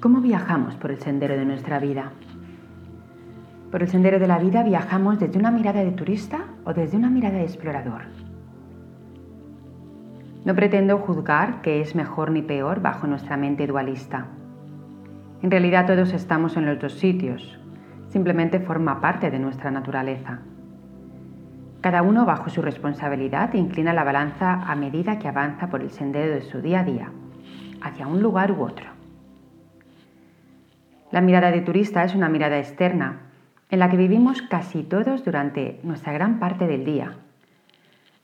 ¿Cómo viajamos por el sendero de nuestra vida? Por el sendero de la vida viajamos desde una mirada de turista o desde una mirada de explorador. No pretendo juzgar qué es mejor ni peor bajo nuestra mente dualista. En realidad todos estamos en los dos sitios, simplemente forma parte de nuestra naturaleza. Cada uno bajo su responsabilidad inclina la balanza a medida que avanza por el sendero de su día a día, hacia un lugar u otro. La mirada de turista es una mirada externa, en la que vivimos casi todos durante nuestra gran parte del día.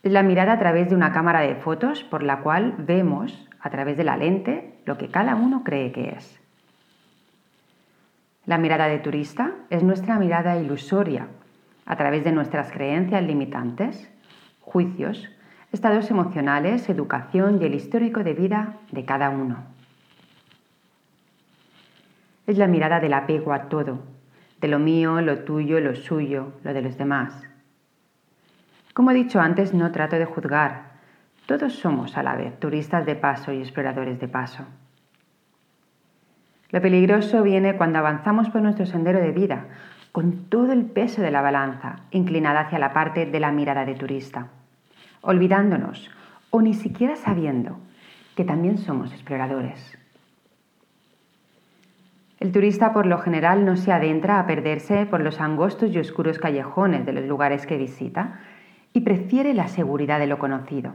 Es la mirada a través de una cámara de fotos por la cual vemos, a través de la lente, lo que cada uno cree que es. La mirada de turista es nuestra mirada ilusoria, a través de nuestras creencias limitantes, juicios, estados emocionales, educación y el histórico de vida de cada uno. Es la mirada del apego a todo, de lo mío, lo tuyo, lo suyo, lo de los demás. Como he dicho antes, no trato de juzgar. Todos somos a la vez turistas de paso y exploradores de paso. Lo peligroso viene cuando avanzamos por nuestro sendero de vida, con todo el peso de la balanza inclinada hacia la parte de la mirada de turista, olvidándonos o ni siquiera sabiendo que también somos exploradores. El turista por lo general no se adentra a perderse por los angostos y oscuros callejones de los lugares que visita y prefiere la seguridad de lo conocido.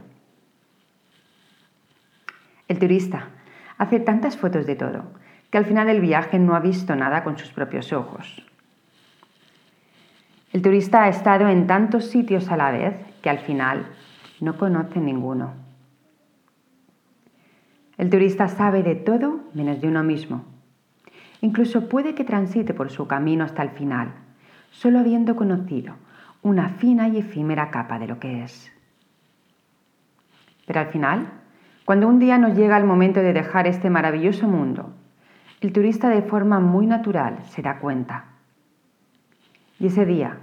El turista hace tantas fotos de todo que al final del viaje no ha visto nada con sus propios ojos. El turista ha estado en tantos sitios a la vez que al final no conoce ninguno. El turista sabe de todo menos de uno mismo Incluso puede que transite por su camino hasta el final, solo habiendo conocido una fina y efímera capa de lo que es. Pero al final, cuando un día nos llega el momento de dejar este maravilloso mundo, el turista de forma muy natural se da cuenta. Y ese día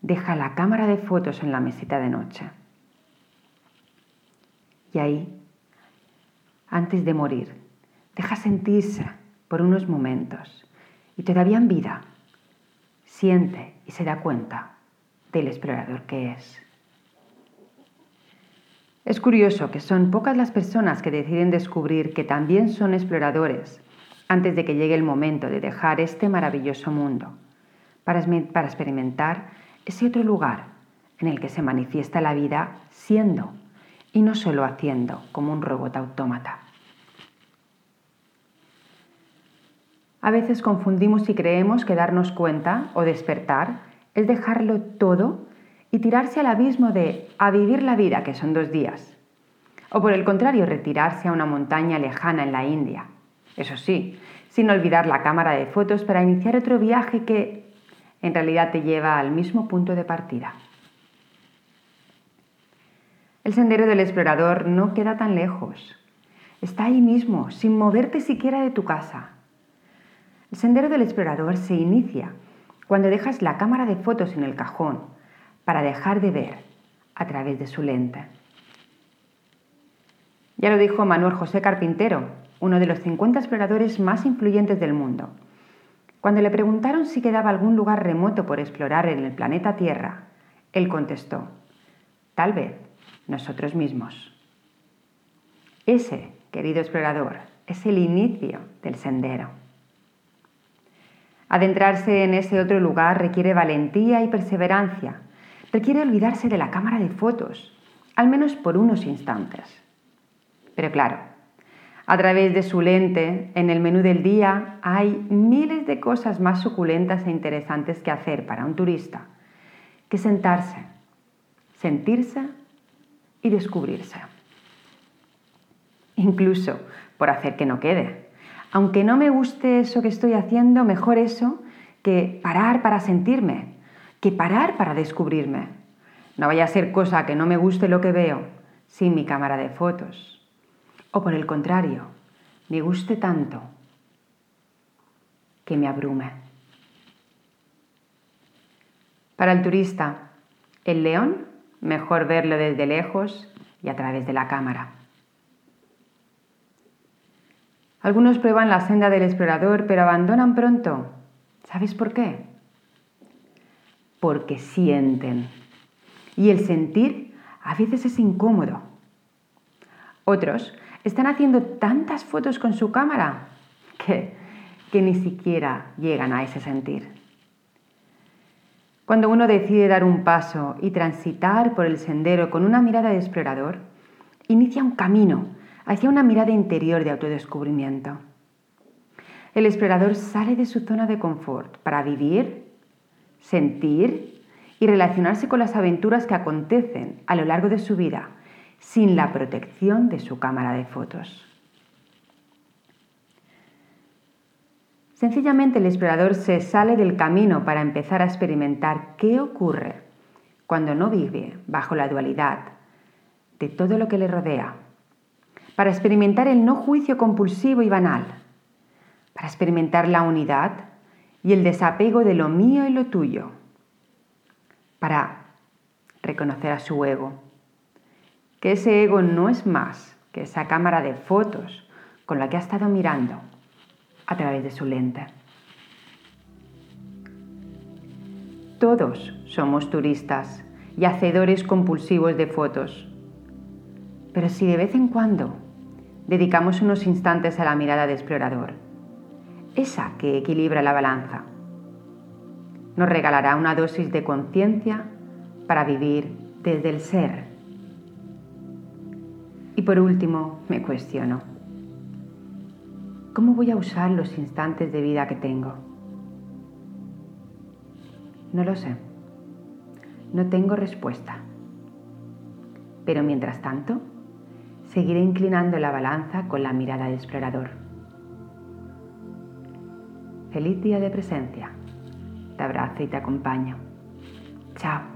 deja la cámara de fotos en la mesita de noche. Y ahí, antes de morir, deja sentirse por unos momentos y todavía en vida siente y se da cuenta del explorador que es. Es curioso que son pocas las personas que deciden descubrir que también son exploradores antes de que llegue el momento de dejar este maravilloso mundo para, experimentar ese otro lugar en el que se manifiesta la vida siendo y no solo haciendo como un robot autómata. A veces confundimos y creemos que darnos cuenta o despertar es dejarlo todo y tirarse al abismo de a vivir la vida, que son dos días. O por el contrario, retirarse a una montaña lejana en la India. Eso sí, sin olvidar la cámara de fotos para iniciar otro viaje que en realidad te lleva al mismo punto de partida. El sendero del explorador no queda tan lejos. Está ahí mismo, sin moverte siquiera de tu casa. El sendero del explorador se inicia cuando dejas la cámara de fotos en el cajón para dejar de ver a través de su lente. Ya lo dijo Manuel José Carpintero, uno de los 50 exploradores más influyentes del mundo. Cuando le preguntaron si quedaba algún lugar remoto por explorar en el planeta Tierra, él contestó, tal vez nosotros mismos. Ese, querido explorador, es el inicio del sendero. Adentrarse en ese otro lugar requiere valentía y perseverancia. Requiere olvidarse de la cámara de fotos, al menos por unos instantes. Pero claro, a través de su lente, en el menú del día, hay miles de cosas más suculentas e interesantes que hacer para un turista que sentarse, sentirse y descubrirse. Incluso por hacer que no quede aunque no me guste eso que estoy haciendo, mejor eso que parar para sentirme, que parar para descubrirme. No vaya a ser cosa que no me guste lo que veo sin mi cámara de fotos. O por el contrario, me guste tanto que me abrume. Para el turista, el león, mejor verlo desde lejos y a través de la cámara. Algunos prueban la senda del explorador, pero abandonan pronto. ¿Sabes por qué? Porque sienten. Y el sentir a veces es incómodo. Otros están haciendo tantas fotos con su cámara que, que ni siquiera llegan a ese sentir. Cuando uno decide dar un paso y transitar por el sendero con una mirada de explorador, inicia un camino hacia una mirada interior de autodescubrimiento. El explorador sale de su zona de confort para vivir, sentir y relacionarse con las aventuras que acontecen a lo largo de su vida sin la protección de su cámara de fotos. Sencillamente el explorador se sale del camino para empezar a experimentar qué ocurre cuando no vive bajo la dualidad de todo lo que le rodea, para experimentar el no juicio compulsivo y banal, para experimentar la unidad y el desapego de lo mío y lo tuyo, para reconocer a su ego, que ese ego no es más que esa cámara de fotos con la que ha estado mirando a través de su lente. Todos somos turistas y hacedores compulsivos de fotos. Pero si de vez en cuando dedicamos unos instantes a la mirada de explorador, esa que equilibra la balanza, nos regalará una dosis de conciencia para vivir desde el ser. Y por último, me cuestiono. ¿Cómo voy a usar los instantes de vida que tengo? No lo sé. No tengo respuesta. Pero mientras tanto, seguiré inclinando la balanza con la mirada de explorador. Feliz día de presencia. Te abrazo y te acompaño. Chao.